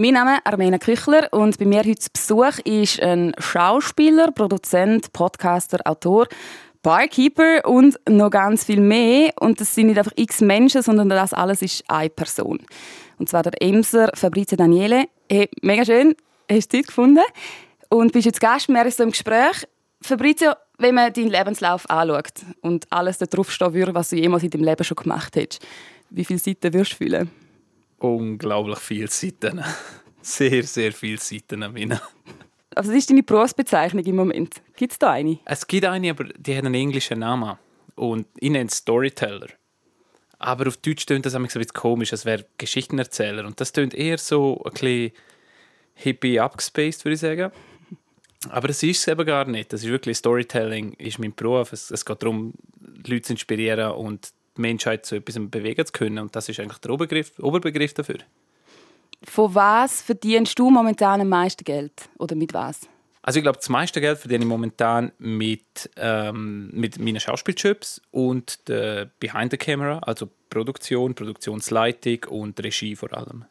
Mein Name ist Armena Küchler und bei mir heute zu Besuch ist ein Schauspieler, Produzent, Podcaster, Autor, Barkeeper und noch ganz viel mehr. Und das sind nicht einfach x Menschen, sondern das alles ist eine Person. Und zwar der Emser Fabrizio Daniele. Hey, mega schön, hast du Zeit gefunden und bist jetzt Gast. Wir sind so im Gespräch. Fabrizio, wenn man deinen Lebenslauf anschaut und alles da draufstehen würde, was du jemals in deinem Leben schon gemacht hast, wie viele Seiten würdest du fühlen? Unglaublich viele Seiten. Sehr, sehr viele Seiten. Meine. Also, was ist deine Berufsbezeichnung im Moment? Gibt es da eine? Es gibt eine, aber die hat einen englischen Namen. Und ich nenne es Storyteller. Aber auf Deutsch klingt das ein bisschen komisch, als wäre Geschichtenerzähler. Und das klingt eher so ein bisschen hippie abgespaced, würde ich sagen. Aber das ist es eben gar nicht. Das ist wirklich Storytelling, ist mein Beruf. Es, es geht darum, Leute zu inspirieren und die Menschheit zu etwas bewegen zu können. Und das ist eigentlich der Oberbegriff, Oberbegriff dafür. Von was verdienst du momentan am meisten Geld? Oder mit was? Also ich glaube, das meiste Geld verdiene ich momentan mit, ähm, mit meinen Schauspielchips und der Behind the Camera, also Produktion, Produktionsleitung und Regie vor allem.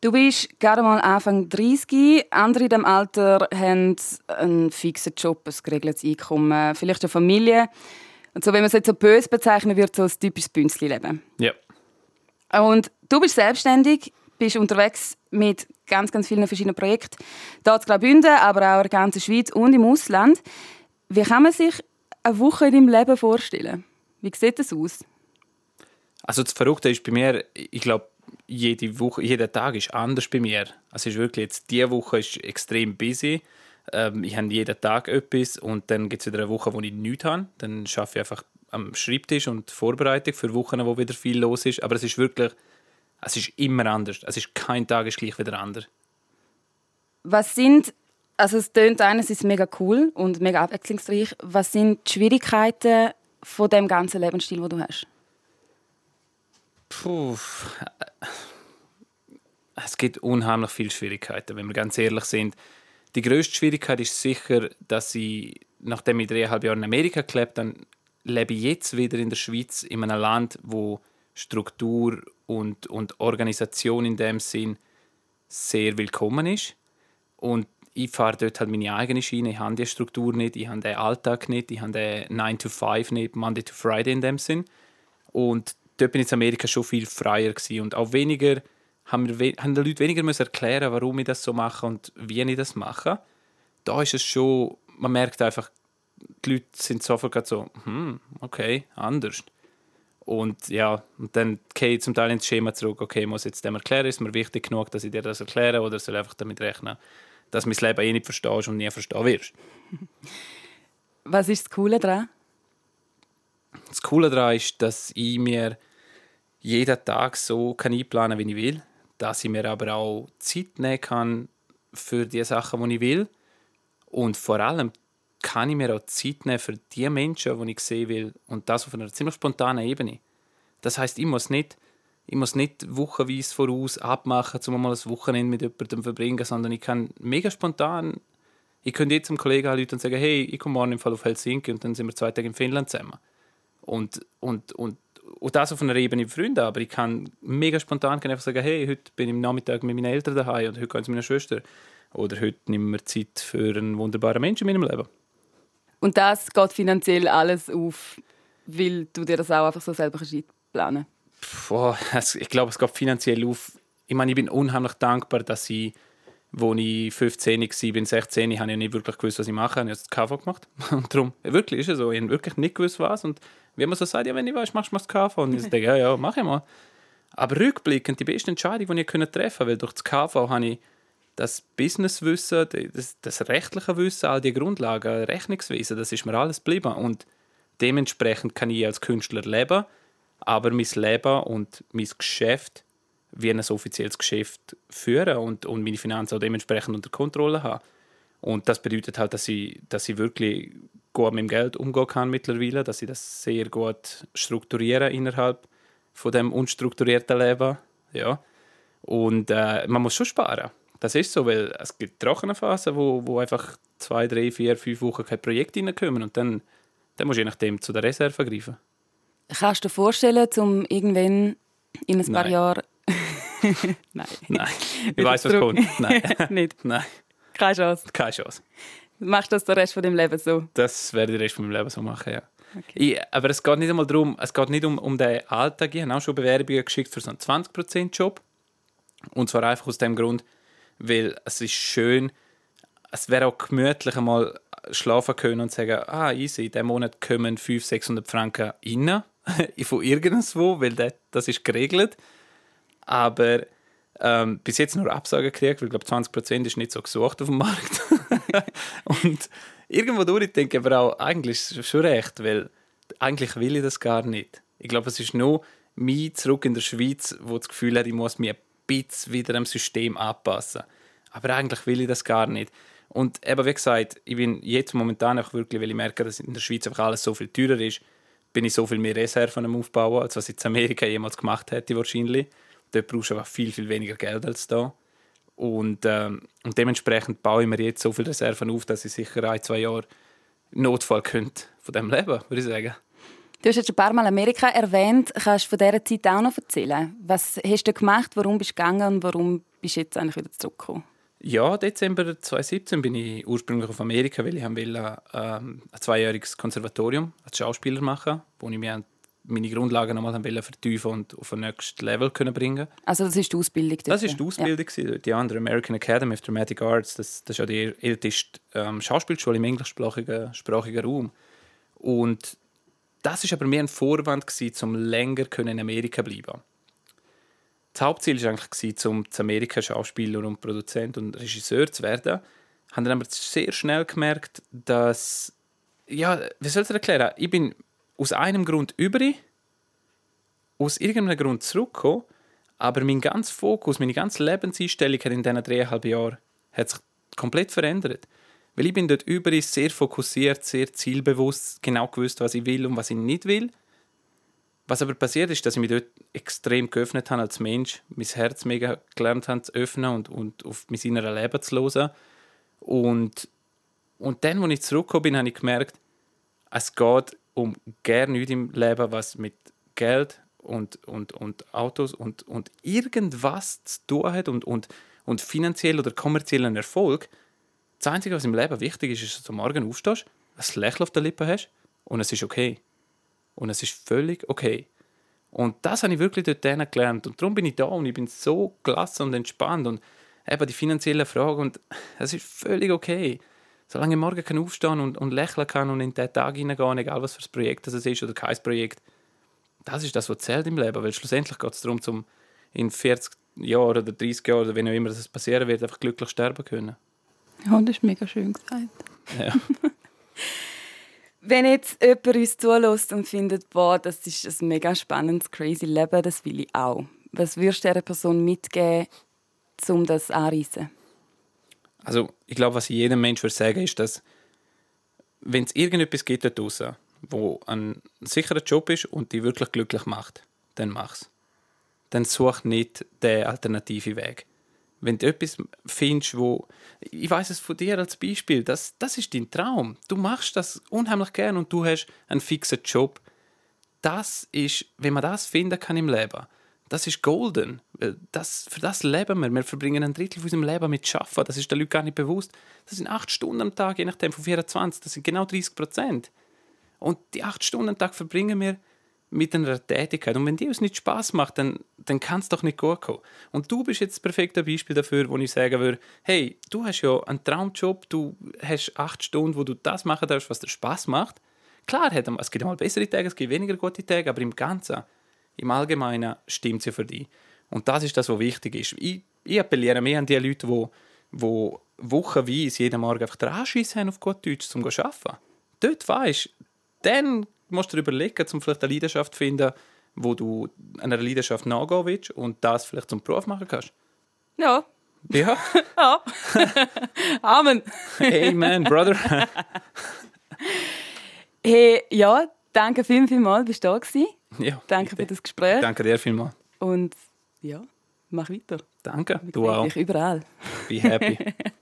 Du bist gerade mal Anfang 30. Andere in diesem Alter haben einen fixen Job, ein geregeltes Einkommen, vielleicht eine Familie. Und so, wenn man es jetzt so böse bezeichnen würde, so ein typisches Bünzli-Leben. Ja. Und du bist selbstständig, bist unterwegs mit ganz, ganz vielen verschiedenen Projekten. Hier in Graubünden, aber auch in der ganzen Schweiz und im Ausland. Wie kann man sich eine Woche in deinem Leben vorstellen? Wie sieht das aus? Also das Verrückte ist bei mir, ich glaube, jede Woche, jeder Tag ist anders bei mir. Also ist wirklich jetzt diese Woche ist extrem busy. Ähm, ich habe jeden Tag etwas und dann gibt es wieder eine Woche, wo ich nichts habe. Dann arbeite ich einfach am Schreibtisch und Vorbereitung für Wochen, wo wieder viel los ist. Aber es ist wirklich, es ist immer anders. Es ist kein Tag ist gleich wieder anders. Was sind, also es tönt einerseits mega cool und mega abwechslungsreich. Was sind die Schwierigkeiten von dem ganzen Lebensstil, den du hast? Puh. Es gibt unheimlich viele Schwierigkeiten, wenn wir ganz ehrlich sind. Die größte Schwierigkeit ist sicher, dass ich, nachdem ich dreieinhalb Jahre in Amerika gelebt habe, lebe ich jetzt wieder in der Schweiz, in einem Land, wo Struktur und, und Organisation in dem Sinn sehr willkommen ist. Und ich fahre dort halt meine eigene Schiene. Ich habe die Struktur nicht, ich habe den Alltag nicht, ich habe den 9 to 5 nicht, Monday to Friday in dem Sinn. Und dort bin ich in Amerika schon viel freier gewesen und auch weniger haben, wir, haben die Leute weniger müssen erklären, warum ich das so mache und wie ich das mache. Da ist es schon, man merkt einfach, die Leute sind sofort so, hm, okay, anders. Und ja, und dann gehe ich zum Teil ins Schema zurück, okay, ich muss jetzt dem erklären, ist mir wichtig genug, dass ich dir das erkläre oder soll einfach damit rechnen, dass mein Leben eh nicht verstehst und nie verstehen wirst. Was ist das Coole daran? Das Coole daran ist, dass ich mir jeden Tag so kann einplanen kann, wie ich will. Dass ich mir aber auch Zeit nehmen kann für die Sachen, die ich will. Und vor allem kann ich mir auch Zeit nehmen für die Menschen, die ich sehen will. Und das auf einer ziemlich spontanen Ebene. Das heißt, ich muss nicht, ich muss nicht wochenweise voraus abmachen, um mal ein Wochenende mit jemandem zu verbringen, sondern ich kann mega spontan, ich könnte jetzt einem Kollegen anrufen und sagen, hey, ich komme morgen im Fall auf Helsinki und dann sind wir zwei Tage in Finnland zusammen. Und, und, und und das auf einer Ebene mit Freunden, aber ich kann mega spontan kann einfach sagen, hey, heute bin ich am Nachmittag mit meinen Eltern daheim und heute gehe ich zu meiner Schwester. Oder heute nehmen wir Zeit für einen wunderbaren Menschen in meinem Leben. Und das geht finanziell alles auf, weil du dir das auch einfach so selber planen Boah, Ich glaube, es geht finanziell auf. Ich meine, ich bin unheimlich dankbar, dass ich, als ich 15 war, bin 16, habe ich nicht wirklich gewusst, was ich mache. Ich habe das KV gemacht. Und darum, wirklich ist es so. Ich habe wirklich nicht gewusst, was. Und wie man so sagt, ja, wenn ich weiß, machst du mal das KV. Und ich denke, ja, ja, mach ich mal. Aber rückblickend die beste Entscheidung, die ich treffen konnte, weil durch das KV habe ich das Businesswissen, das, das rechtliche Wissen, all die Grundlagen, Rechnungswesen, das ist mir alles geblieben. Und dementsprechend kann ich als Künstler leben, aber mein Leben und mein Geschäft wie ein offizielles Geschäft führen und, und meine Finanzen auch dementsprechend unter Kontrolle haben. Und das bedeutet halt, dass ich, dass ich wirklich gut mit dem Geld umgehen kann mittlerweile, dass ich das sehr gut strukturiere innerhalb von dem unstrukturierten Leben. Ja. Und äh, man muss schon sparen. Das ist so, weil es gibt trockene Phasen, wo, wo einfach zwei, drei, vier, fünf Wochen kein Projekt reinkommen und dann, dann musst du je nachdem zu der Reserve greifen. Kannst du dir vorstellen, um irgendwann in ein paar Jahren Nein. Nein. Ich weiß, was kommt. Nein. Nicht. Nein. Keine Chance. Keine Chance. Machst du das den Rest von deinem Leben so? Das werde ich den Rest von meinem Leben so machen, ja. Okay. Ich, aber es geht nicht einmal darum, es geht nicht um, um den Alltag. Ich habe auch schon Bewerbungen geschickt für so einen 20%-Job. Und zwar einfach aus dem Grund, weil es ist schön, es wäre auch gemütlich einmal schlafen können und sagen, ah, easy, in diesem Monat kommen 500, 600 Franken rein von irgendwo, weil das, das ist geregelt. Aber ähm, bis jetzt nur Absagen gekriegt, weil ich glaube 20% ist nicht so gesucht auf dem Markt. und irgendwo durch denke ich aber auch, eigentlich ist es schon recht, weil eigentlich will ich das gar nicht. Ich glaube, es ist nur mich zurück in der Schweiz, wo das Gefühl hat, ich muss mich ein bisschen wieder am System anpassen. Aber eigentlich will ich das gar nicht. Und eben, wie gesagt, ich bin jetzt momentan auch wirklich, weil ich merke, dass in der Schweiz einfach alles so viel teurer ist, bin ich so viel mehr Reserven am Aufbauen, als was ich in Amerika jemals gemacht hätte wahrscheinlich. Dort brauchst du einfach viel, viel weniger Geld als da. Und, ähm, und dementsprechend baue ich mir jetzt so viele Reserven auf, dass ich sicher ein, zwei Jahre Notfall könnte von dem leben, würde ich sagen. Du hast jetzt schon ein paar Mal Amerika erwähnt. Kannst du von dieser Zeit auch noch erzählen? Was hast du gemacht? Warum bist du gegangen? Und warum bist du jetzt eigentlich wieder zurückgekommen? Ja, Dezember 2017 bin ich ursprünglich auf Amerika, weil ich wollte ähm, ein zweijähriges Konservatorium als Schauspieler machen, wo ich mir an- meine Grundlagen nochmal wollte vertiefen und auf ein nächstes Level können bringen Also das ist die Ausbildung dort. Das war die Ausbildung, ja. die andere American Academy of Dramatic Arts. Das, das ist ja die älteste ähm, Schauspielschule im englischsprachigen sprachigen Raum. Und das ist aber mehr ein Vorwand, gewesen, um länger können in Amerika zu bleiben. Das Hauptziel war eigentlich, um in Amerika Schauspieler und Produzent und Regisseur zu werden. Haben dann aber sehr schnell gemerkt, dass, ja, wie soll ich es erklären? Ich bin aus einem Grund über, aus irgendeinem Grund zurückgekommen, aber mein ganzer Fokus, meine ganze Lebenseinstellung hat in diesen dreieinhalb Jahren hat sich komplett verändert. Weil ich bin dort über sehr fokussiert, sehr zielbewusst, genau gewusst, was ich will und was ich nicht will. Was aber passiert ist, dass ich mich dort extrem geöffnet habe als Mensch, mein Herz mega gelernt habe zu öffnen und, und auf mein inneres Leben zu hören. Und, und dann, als ich zurückgekommen bin, habe ich gemerkt, es geht um gar nichts im Leben, was mit Geld und, und, und Autos und, und irgendwas zu tun hat und, und, und finanziell oder kommerziellen Erfolg. Das Einzige, was im Leben wichtig ist, ist, dass du Morgen aufstehst, ein Lächeln auf den Lippen hast und es ist okay. Und es ist völlig okay. Und das habe ich wirklich dort gelernt. Und darum bin ich da und ich bin so gelassen und entspannt. Und eben die finanziellen Fragen. Und es ist völlig okay. Solange ich morgen kann aufstehen und, und lächeln kann und in den Tag hineingehen, egal was für ein Projekt das ist oder kein Projekt, das ist das, was zählt im Leben. Weil schlussendlich geht es darum, zum in 40 Jahren oder 30 Jahren oder wenn auch immer das passieren wird, einfach glücklich sterben können. Ja, das ist mega schön gesagt. Ja. Wenn jetzt jemand uns zulässt und findet, boah, das ist ein mega spannendes, crazy Leben, das will ich auch. Was würdest du dieser Person mitgeben, um das anzureisen? Also, ich glaube, was ich jedem Menschen würde sagen, ist, dass, wenn es irgendetwas gibt da draußen, wo ein sicherer Job ist und dich wirklich glücklich macht, dann mach's. Dann such nicht den alternativen Weg. Wenn du etwas findest, wo. Ich weiß es von dir als Beispiel, das, das ist dein Traum. Du machst das unheimlich gern und du hast einen fixen Job. Das ist, wenn man das finden kann im Leben, das ist golden. Weil Das, für das leben wir. Wir verbringen ein Drittel von unserem Leben mit Schaffen. Das ist den Leuten gar nicht bewusst. Das sind acht Stunden am Tag, je nachdem von 24. Das sind genau 30 Prozent. Und die acht Stunden am Tag verbringen wir mit einer Tätigkeit. Und wenn die uns nicht Spaß macht, dann, dann kann es doch nicht gut kommen. Und du bist jetzt das perfekte Beispiel dafür, wo ich sagen würde, hey, du hast ja einen Traumjob, du hast acht Stunden, wo du das machen darfst, was dir Spaß macht. Klar, es gibt mal bessere Tage, es gibt weniger gute Tage, aber im Ganzen, im Allgemeinen stimmt es ja für dich. Und das ist das, was wichtig ist. Ich, ich appelliere mehr an die Leute, die, die wochenweise jeden Morgen einfach den Anschiss haben auf gut Deutsch, um zu arbeiten. Dort weisst dann musst du dir überlegen, um vielleicht eine Leidenschaft zu finden, wo du einer Leidenschaft nachgehen willst und das vielleicht zum Beruf machen kannst. Ja. Ja, ja. Amen. Amen, Brother. Hey, ja, danke vielen, vielen Mal, bist du da gewesen. Ja, Danke bitte. für das Gespräch. Danke dir vielmals. Und ja, mach weiter. Danke, Wir du auch. dich überall. Be happy.